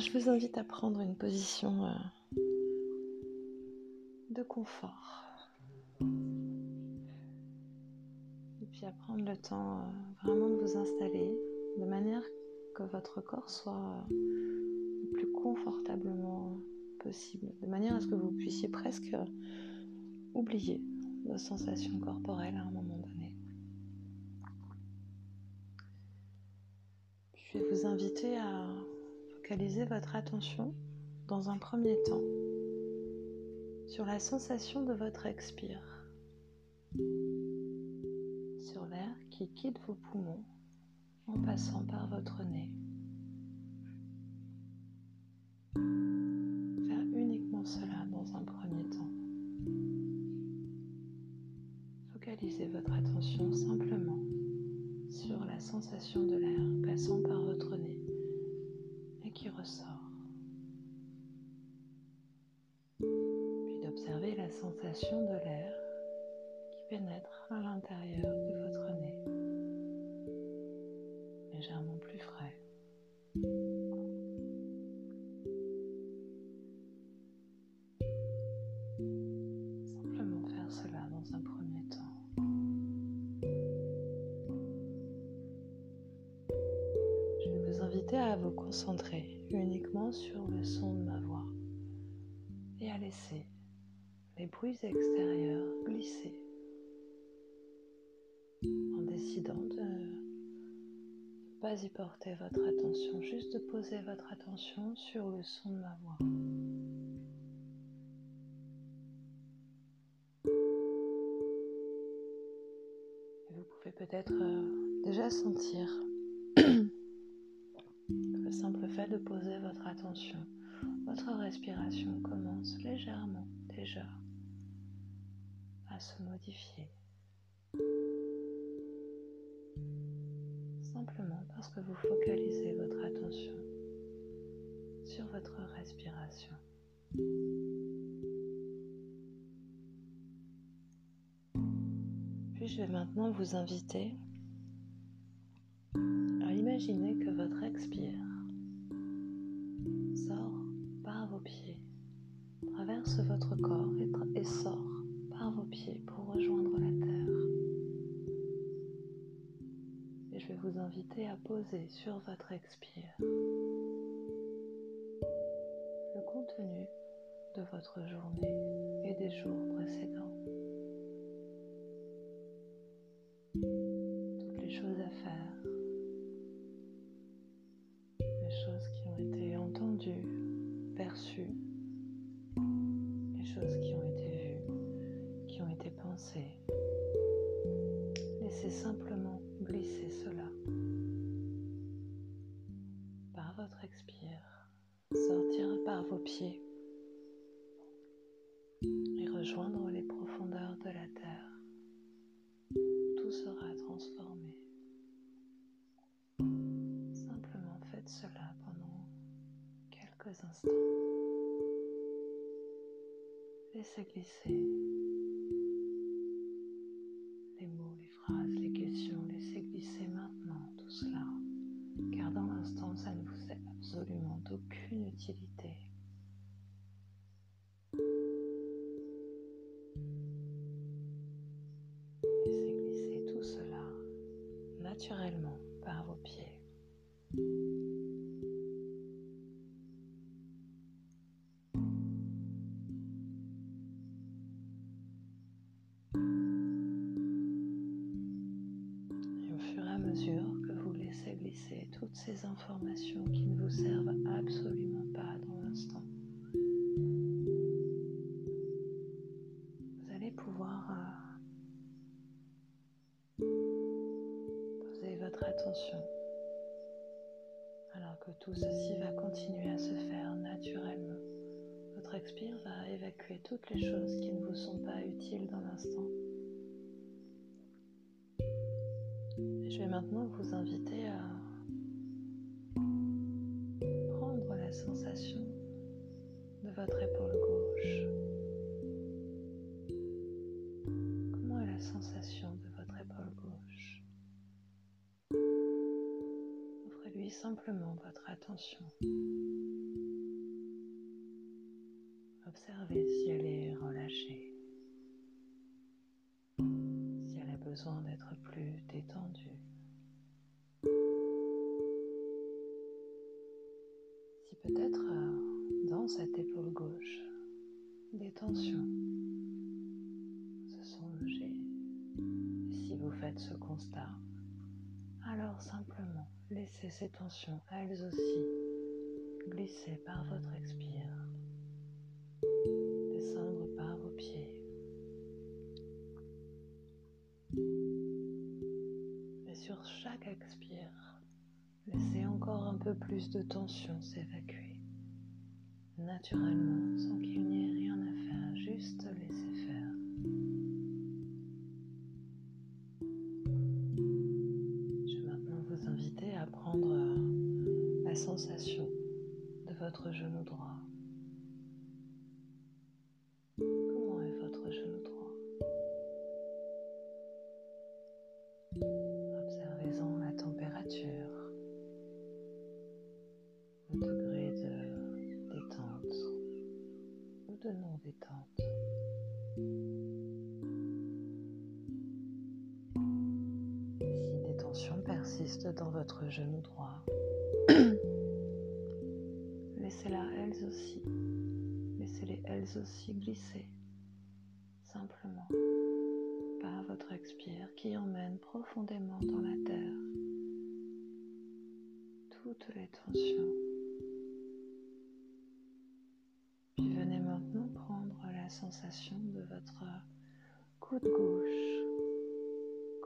je vous invite à prendre une position euh, de confort. Et puis à prendre le temps euh, vraiment de vous installer de manière que votre corps soit euh, le plus confortablement possible, de manière à ce que vous puissiez presque oublier vos sensations corporelles à un moment donné. Je vais vous inviter à focaliser votre attention dans un premier temps sur la sensation de votre expire, sur l'air qui quitte vos poumons en passant par votre nez. Sensation de l'air qui pénètre à l'intérieur de votre nez, légèrement plus frais. Votre attention, juste de poser votre attention sur le son de ma voix. Vous pouvez peut-être euh, déjà sentir le simple fait de poser votre attention, votre respiration commence légèrement déjà à se modifier. Simplement parce que vous focalisez votre attention sur votre respiration. Puis je vais maintenant vous inviter à imaginer que votre expire sort par vos pieds, traverse votre corps et, et sort par vos pieds pour rejoindre la inviter à poser sur votre expire le contenu de votre journée et des jours précédents. Laissez glisser tout ceci va continuer à se faire naturellement. Votre expire va évacuer toutes les choses qui ne vous sont pas utiles dans l'instant. Je vais maintenant vous inviter à prendre la sensation de votre épaule votre attention. Observez si elle est relâchée, si elle a besoin d'être plus détendue. Si peut-être euh, dans cette épaule gauche, des tensions se sont logées. Si vous faites ce constat, laissez ces tensions, elles aussi, glisser par votre expire, descendre par vos pieds. Et sur chaque expire, laissez encore un peu plus de tension s'évacuer, naturellement, sans qu'il n'y ait rien à faire, juste laisser faire. Votre genou droit. Simplement, par votre expire qui emmène profondément dans la terre toutes les tensions. Puis venez maintenant prendre la sensation de votre coude gauche.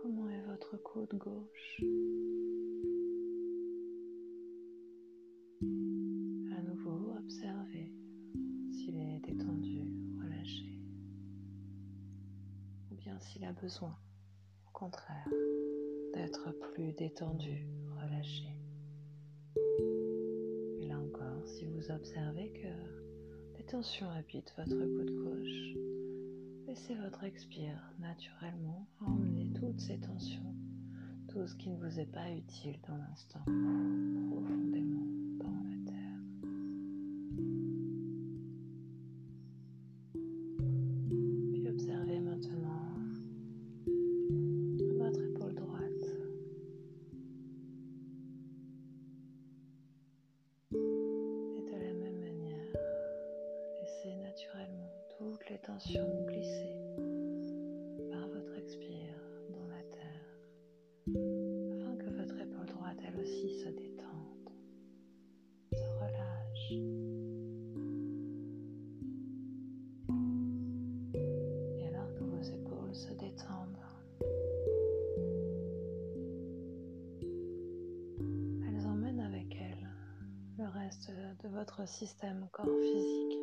Comment est votre coude gauche? Au contraire, d'être plus détendu, relâché. Et là encore, si vous observez que des tensions habitent votre coude gauche, laissez votre expire naturellement emmener toutes ces tensions, tout ce qui ne vous est pas utile dans l'instant, profondément système corps physique.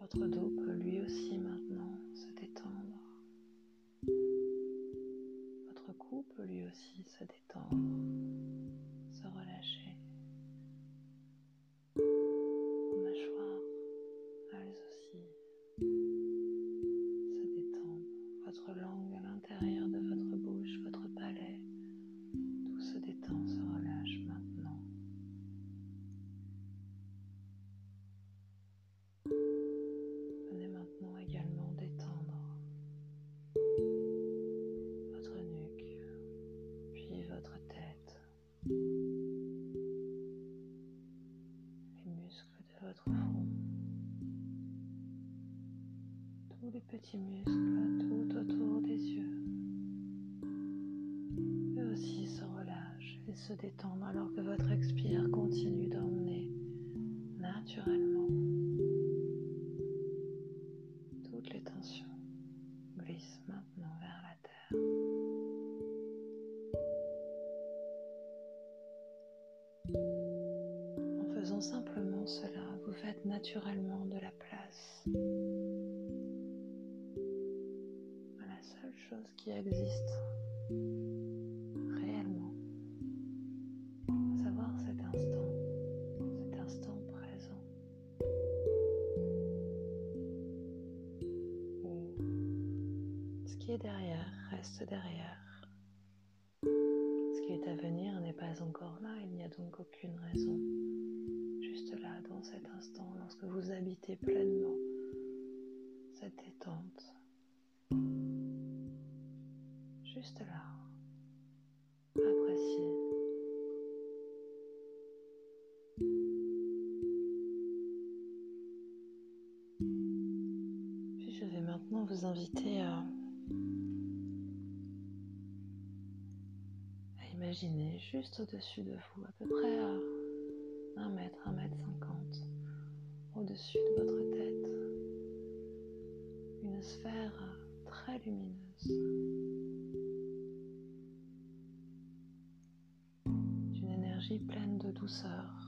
Votre dos peut lui aussi maintenant se détendre. Votre cou peut lui aussi se détendre, les petits muscles tout autour des yeux. Eux aussi se relâchent et se détendent alors que votre expire continue d'emmener naturellement naturellement de la place qui existe réellement. À savoir cet instant, cet instant présent. Où ce qui est derrière reste derrière. Ce qui est à venir n'est pas encore là, il n'y a donc aucune raison. Cet instant, lorsque vous habitez pleinement cette détente. Juste là. Appréciez. Puis je vais maintenant vous inviter à Imaginez juste au-dessus de vous, à peu près à 1 mètre, 1 mètre 50, au-dessus de votre tête, une sphère très lumineuse, d'une énergie pleine de douceur,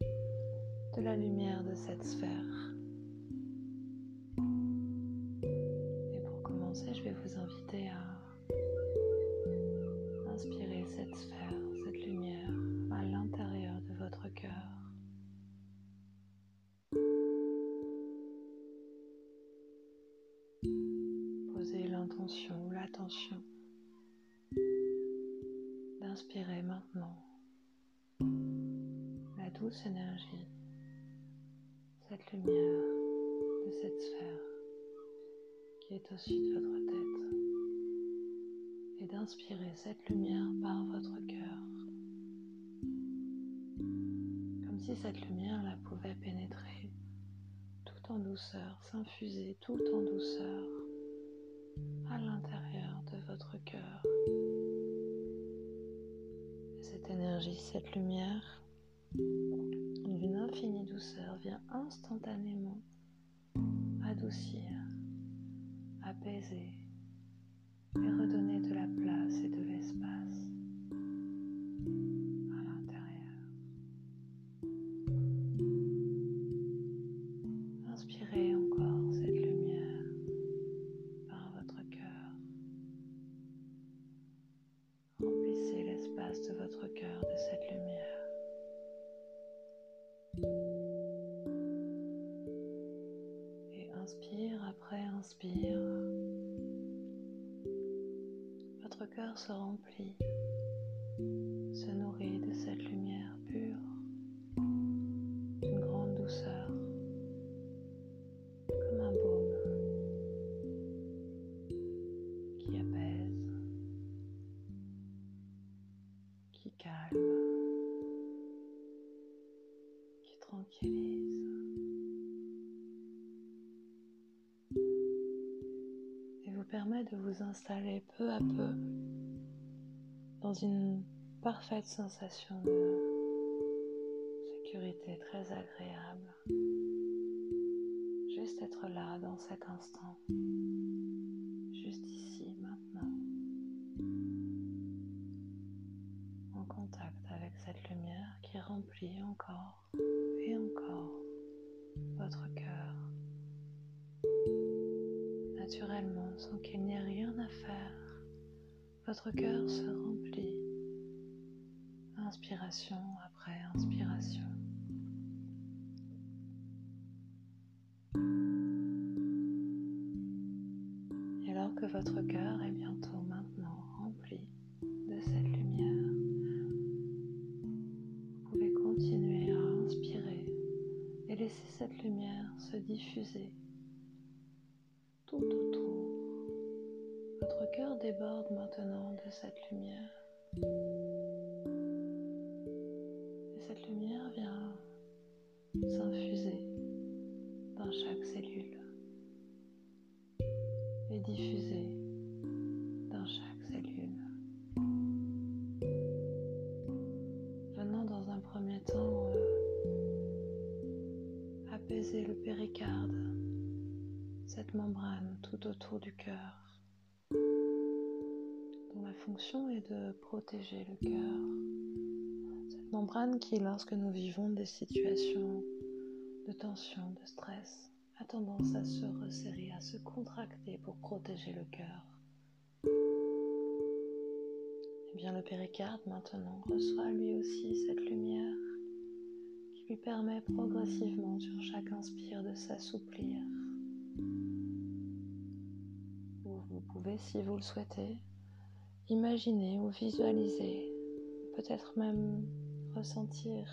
de la lumière de cette sphère. Et pour commencer, je vais vous inviter à s'infuser tout en douceur à l'intérieur de votre cœur. Et cette énergie, cette lumière d'une infinie douceur vient instantanément adoucir, apaiser se remplit, se nourrit de cette lumière pure, d'une grande douceur, comme un baume qui apaise, qui calme, qui tranquillise. Et vous permet de vous installer peu à peu dans une parfaite sensation de sécurité très agréable. Juste être là dans cet instant, juste ici, maintenant, en contact avec cette lumière qui remplit encore et encore votre cœur, naturellement, sans qu'il n'y ait rien à faire. Votre cœur se remplit, inspiration après inspiration. Et alors que votre cœur est bientôt maintenant rempli de cette lumière, vous pouvez continuer à inspirer et laisser cette lumière se diffuser tout autour. Votre cœur déborde maintenant de cette lumière. Péricarde, cette membrane tout autour du cœur dont la fonction est de protéger le cœur. Cette membrane qui, lorsque nous vivons des situations de tension, de stress, a tendance à se resserrer, à se contracter pour protéger le cœur. Et eh bien le péricarde maintenant reçoit lui aussi cette lumière lui permet progressivement sur chaque inspire de s'assouplir. Vous pouvez, si vous le souhaitez, imaginer ou visualiser, peut-être même ressentir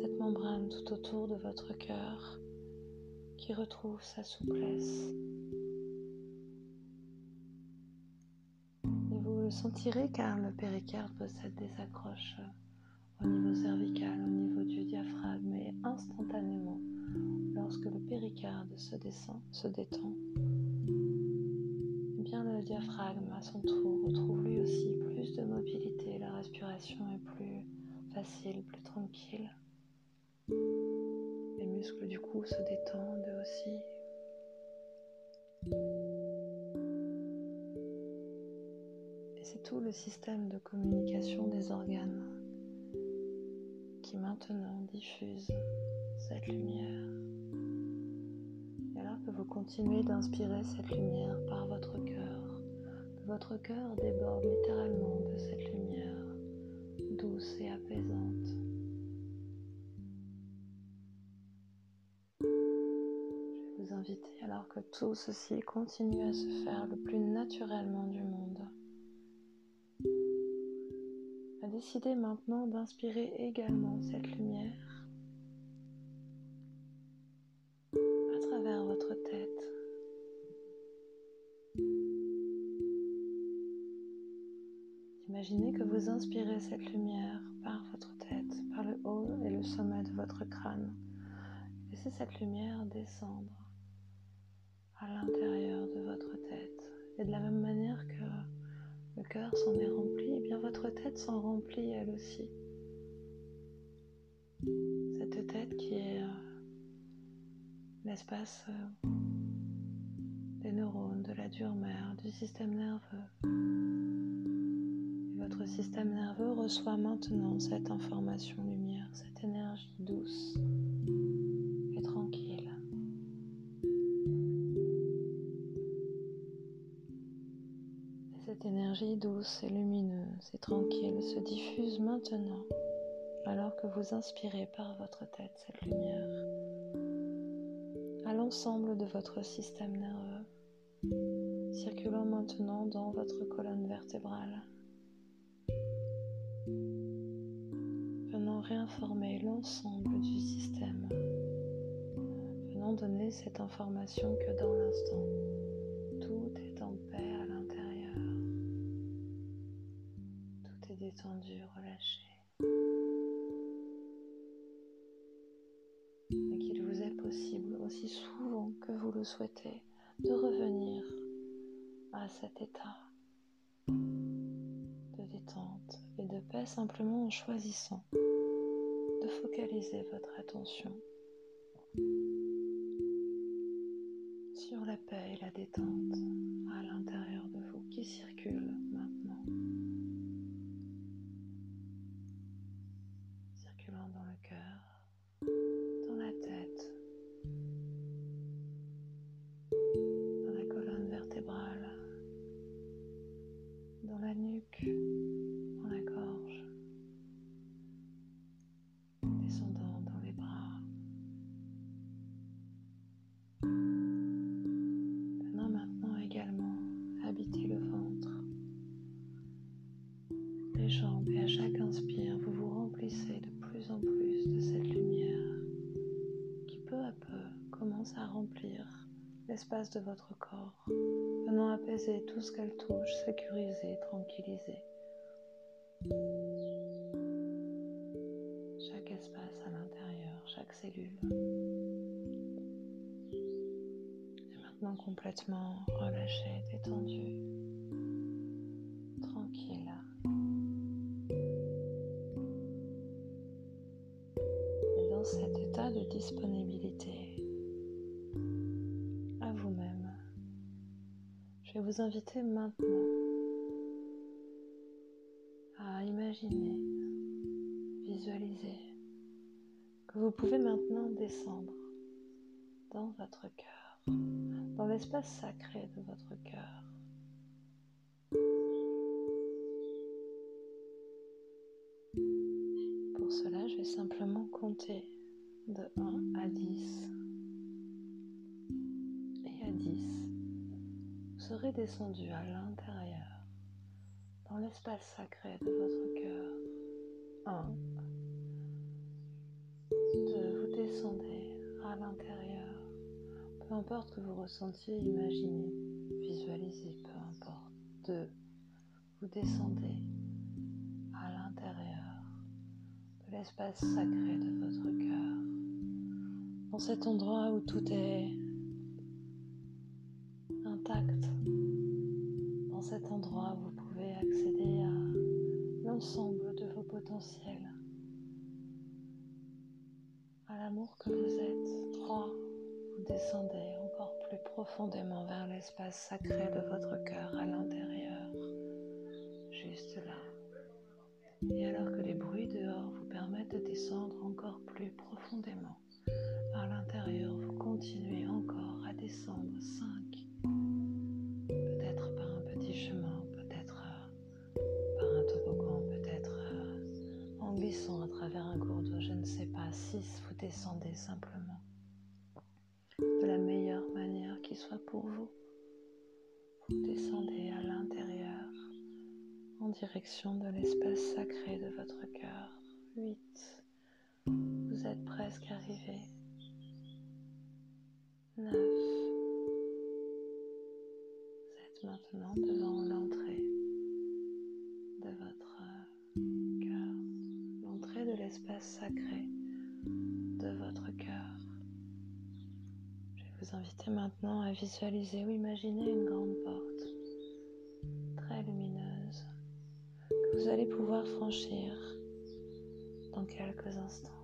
cette membrane tout autour de votre cœur qui retrouve sa souplesse. Et vous le sentirez car le péricarde possède des accroches au niveau cervical, instantanément, lorsque le péricarde se descend, se détend, eh bien le diaphragme à son tour retrouve lui aussi plus de mobilité, la respiration est plus facile, plus tranquille. Muscles du cou se détendent aussi. Et c'est tout le système de communication des organes qui maintenant diffuse cette lumière. Et alors que vous continuez d'inspirer cette lumière par votre cœur, que votre cœur déborde littéralement de cette lumière douce et apaisante. alors que tout ceci continue à se faire le plus naturellement du monde. À décider maintenant d'inspirer également cette lumière à travers votre tête. Imaginez que vous inspirez cette lumière par votre tête, par le haut et le sommet de votre crâne. Laissez cette lumière descendre à l'intérieur de votre tête. Et de la même manière que le cœur s'en est rempli, et bien votre tête s'en remplit elle aussi. Cette tête qui est euh, l'espace euh, des neurones, de la dure mère, du système nerveux. Votre système nerveux reçoit maintenant cette information lumière, cette énergie douce. Douce et lumineuse et tranquille se diffuse maintenant alors que vous inspirez par votre tête cette lumière à l'ensemble de votre système nerveux, circulant maintenant dans votre colonne vertébrale, venant réinformer l'ensemble du système, venant donner cette information que dans l'instant, relâché. Et qu'il vous est possible aussi souvent que vous le souhaitez de revenir à cet état de détente et de paix simplement en choisissant de focaliser votre attention sur la paix et la détente à l'intérieur de vous qui circulent l'espace de votre corps, venant apaiser tout ce qu'elle touche, sécuriser, tranquilliser. Chaque espace à l'intérieur, chaque cellule. Et maintenant complètement relâché, détendu, inviter maintenant imaginez, visualisez que vous pouvez maintenant descendre dans votre cœur, dans l'espace sacré de votre cœur. Pour cela, je vais simplement compter de 1 à 10. Vous serez descendu à l'intérieur, dans l'espace sacré de votre cœur. 1. 2. Vous descendez à l'intérieur. Peu importe que vous ressentiez, imaginez, visualisez, peu importe. 2. Vous descendez à l'intérieur de l'espace sacré de votre cœur dans cet endroit où tout est cet endroit vous pouvez accéder à l'ensemble de vos potentiels, à l'amour que vous êtes. 3. Vous descendez encore plus profondément vers l'espace sacré de votre cœur à l'intérieur, juste là. Et alors que les bruits dehors vous permettent de descendre encore plus profondément, à l'intérieur, vous continuez encore à descendre 5, peut-être je ne sais pas. 6, vous descendez simplement de la meilleure manière qui soit pour vous. Vous descendez à l'intérieur en direction de l'espace sacré de votre cœur. 8. Vous êtes presque arrivé. 9. Vous êtes maintenant devant l'entrée de votre cœur, l'entrée de l'espace sacré de votre cœur. Je vais vous inviter maintenant à visualiser ou imaginer une grande porte très lumineuse que vous allez pouvoir franchir dans quelques instants.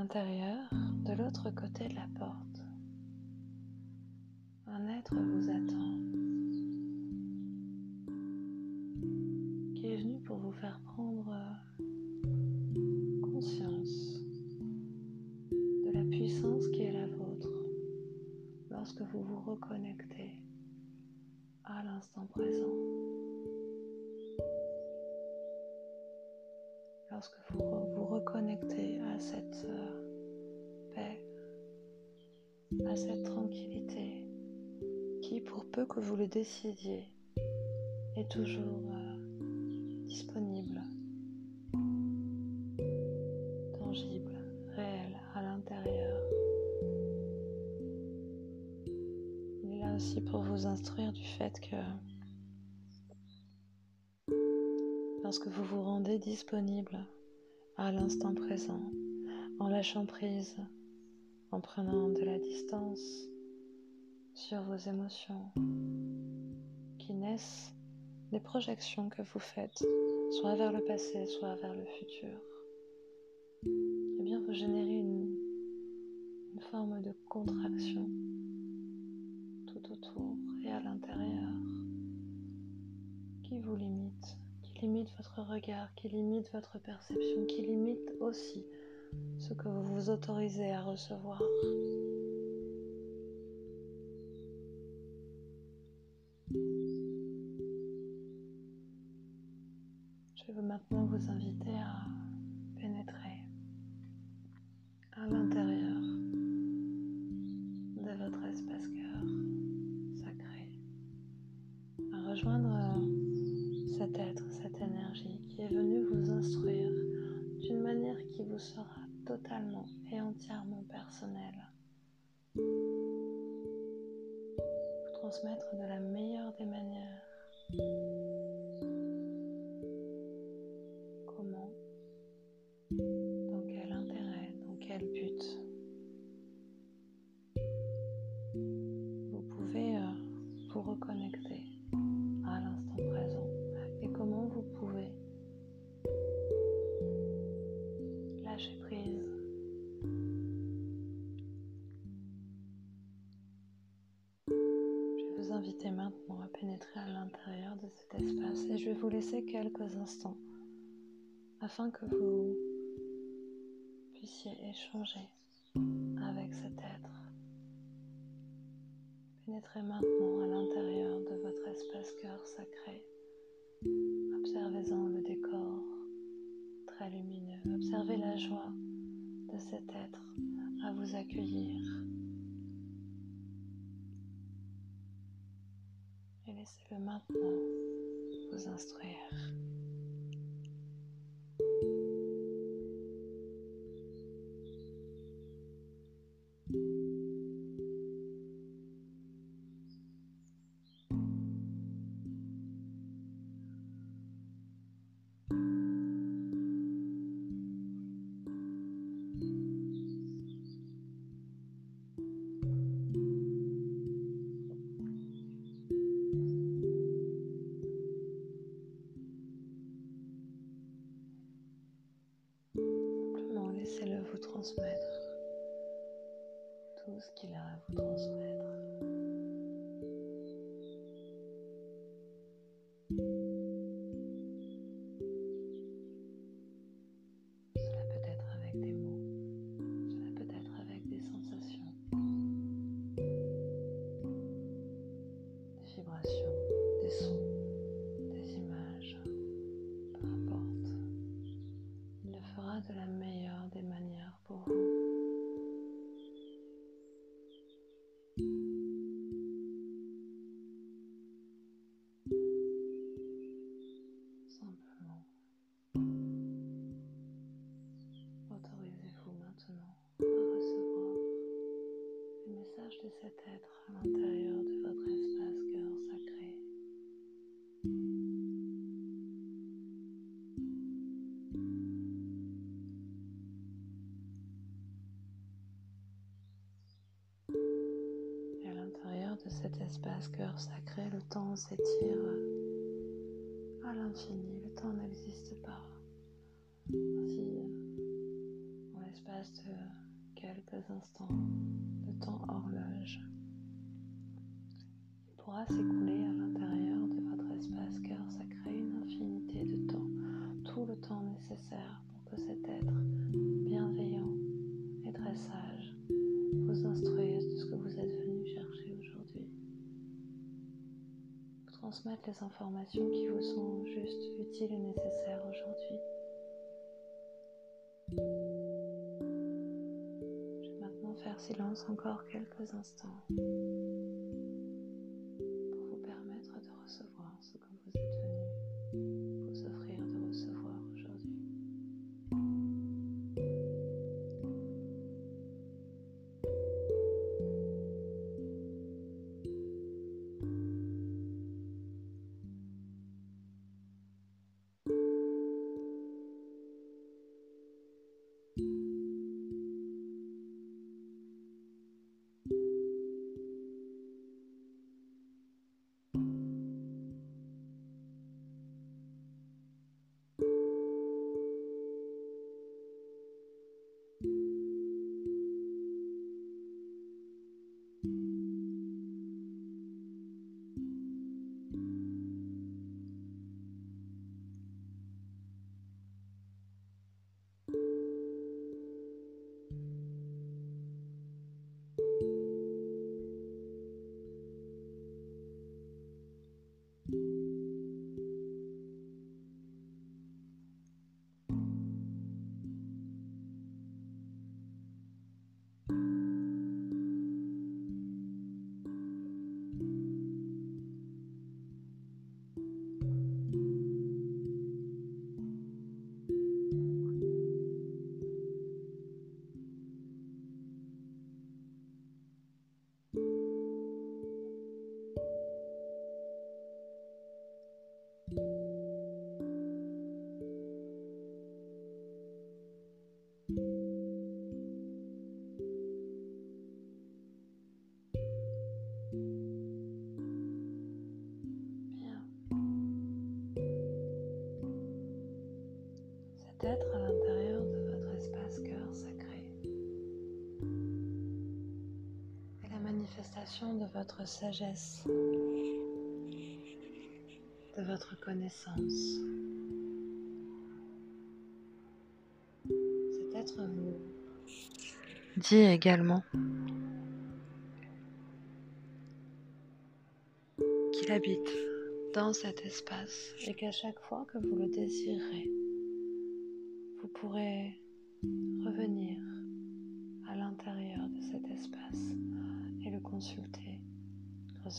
l'intérieur, de l'autre côté de la porte, un être vous attend pour vous faire prendre conscience de la puissance qui est la vôtre lorsque vous vous reconnectez à l'instant présent. Lorsque vous vous reconnectez à cette euh, à cette tranquillité qui, pour peu que vous le décidiez, est toujours euh, disponible, tangible, réel à l'intérieur. Il est là aussi pour vous instruire du fait que lorsque vous vous rendez disponible à l'instant présent, en lâchant prise en prenant de la distance sur vos émotions qui naissent des projections que vous faites, soit vers le passé, soit vers le futur. Eh bien, vous générez une, une forme de contraction tout autour et à l'intérieur qui vous limite, qui limite votre regard, qui limite votre perception, qui limite aussi ce que vous vous autorisez à recevoir. Maintenant vous inviter à pénétrer à l'intérieur je vais vous laisser quelques instants afin que vous puissiez échanger avec cet être. Pénétrez maintenant à l'intérieur de votre espace cœur sacré. Observez-en le décor très lumineux. Observez la joie de cet être à vous accueillir. Et laissez-le maintenant vous instruire. Ce qu'il a à vous transmettre. Le temps n'existe pas. Ainsi, en l'espace de quelques instants, temps horloge. Il pourra s'écouler à l'intérieur de votre espace cœur sacré une infinité de temps, tout le temps nécessaire pour que cet être bienveillant et très sage transmettre les informations qui vous sont juste utiles et nécessaires aujourd'hui. silence encore quelques instants. Votre sagesse, de votre connaissance. Cet être vous. Dit également qu'il habite dans cet espace. Et qu'à chaque fois que vous le désirez, vous pourrez revenir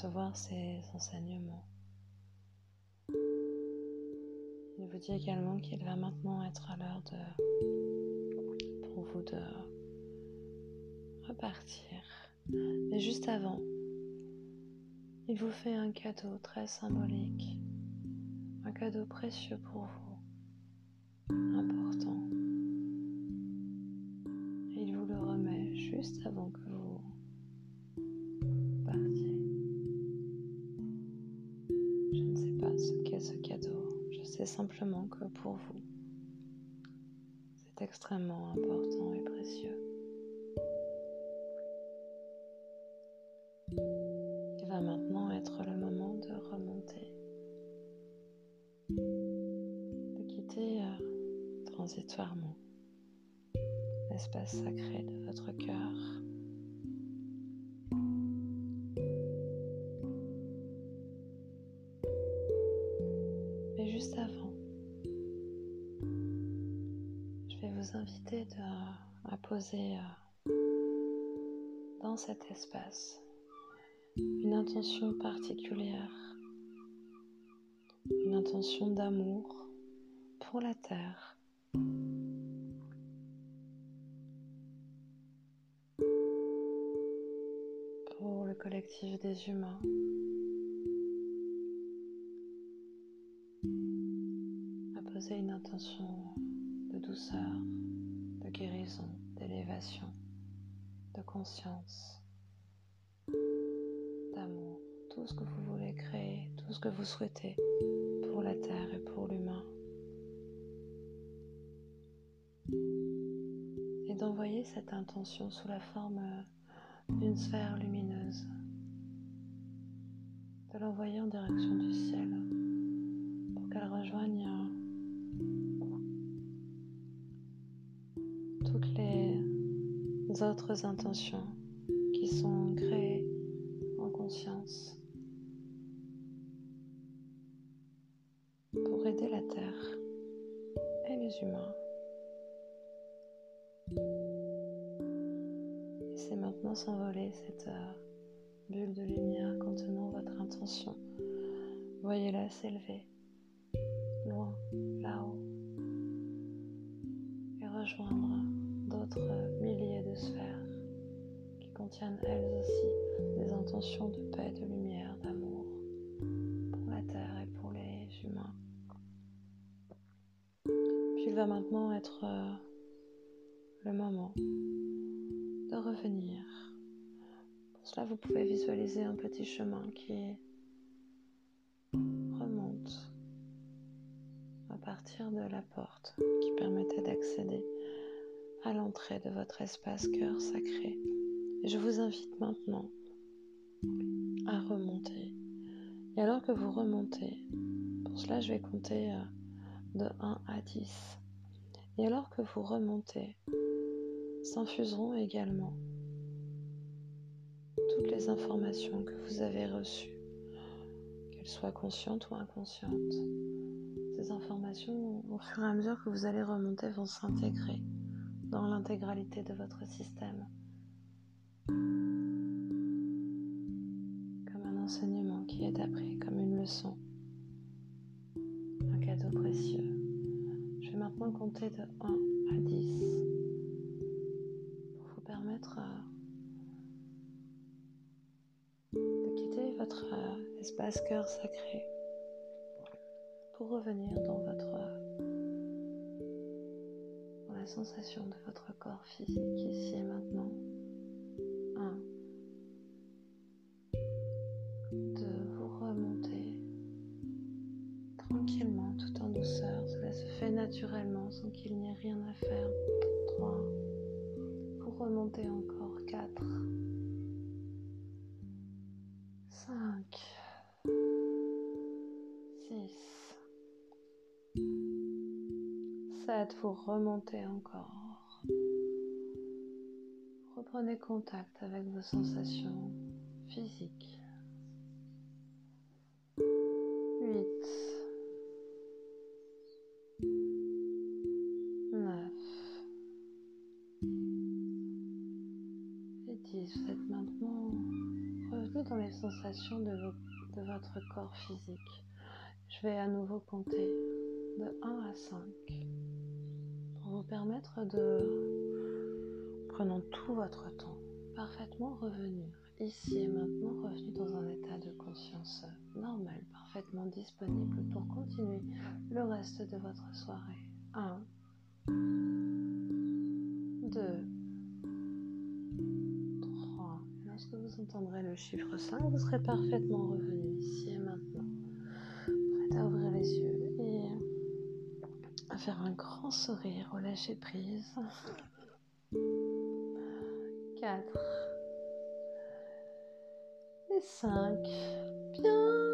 recevoir ses enseignements. Il vous dit également qu'il va maintenant être à l'heure de pour vous de repartir. Mais juste avant, il vous fait un cadeau très symbolique, un cadeau précieux pour vous, important. Et il vous le remet juste avant que ce cadeau, je sais simplement que pour vous, c'est extrêmement important et précieux. transitoirement l'espace sacré de votre cœur. Poser euh, dans cet espace une intention particulière, une intention d'amour pour la terre pour le collectif des humains. À poser une intention de douceur, de guérison, d'élévation, de conscience, d'amour, tout ce que vous voulez créer, tout ce que vous souhaitez pour la Terre et pour l'humain. et d'envoyer cette intention sous la forme d'une sphère lumineuse, intentions qui sont créées en conscience pour aider la Terre et les humains maintenant s'envoler cette euh, bulle de lumière contenant votre intention. Voyez-la s'élever loin, là-haut, et rejoindre d'autres milliers de sphères elles aussi des intentions de paix, de lumière, d'amour pour la Terre et pour les humains. Puis il va maintenant être euh, le moment de revenir. Pour cela, vous pouvez visualiser un petit chemin qui remonte à partir de la porte qui permettait d'accéder à l'entrée de votre espace cœur sacré. Et je vous invite maintenant à remonter. Et alors que vous remontez, pour cela je vais compter euh, de 1 à 10. Et alors que vous remontez, s'infuseront également toutes les informations que vous avez reçues, qu'elles soient conscientes ou inconscientes. Ces informations, au fur et à mesure que vous allez remonter, vont s'intégrer dans l'intégralité de votre système. Comme un enseignement qui est appris, comme une leçon, un cadeau précieux. Je vais maintenant compter de 1 à 10 permettre de quitter votre espace cœur sacré pour revenir dans votre la sensation de votre corps physique ici et maintenant. pensant qu'il n'y a rien à faire. 3. Vous remontez encore. 4. 5. 6. 7. Vous remontez encore. Reprenez contact avec vos sensations physiques. Les sensations de, de votre corps physique. Je vais à nouveau compter de 1 à 5 pour vous permettre de, prenant tout votre temps, parfaitement revenir ici et maintenant, revenu dans un état de conscience normal, parfaitement disponible pour continuer le reste de votre soirée. 1, 2, le chiffre 5, vous serez parfaitement revenu ici et maintenant, prêt à ouvrir les yeux et à faire un grand sourire au lâcher prise. 4 et 5. Bienvenue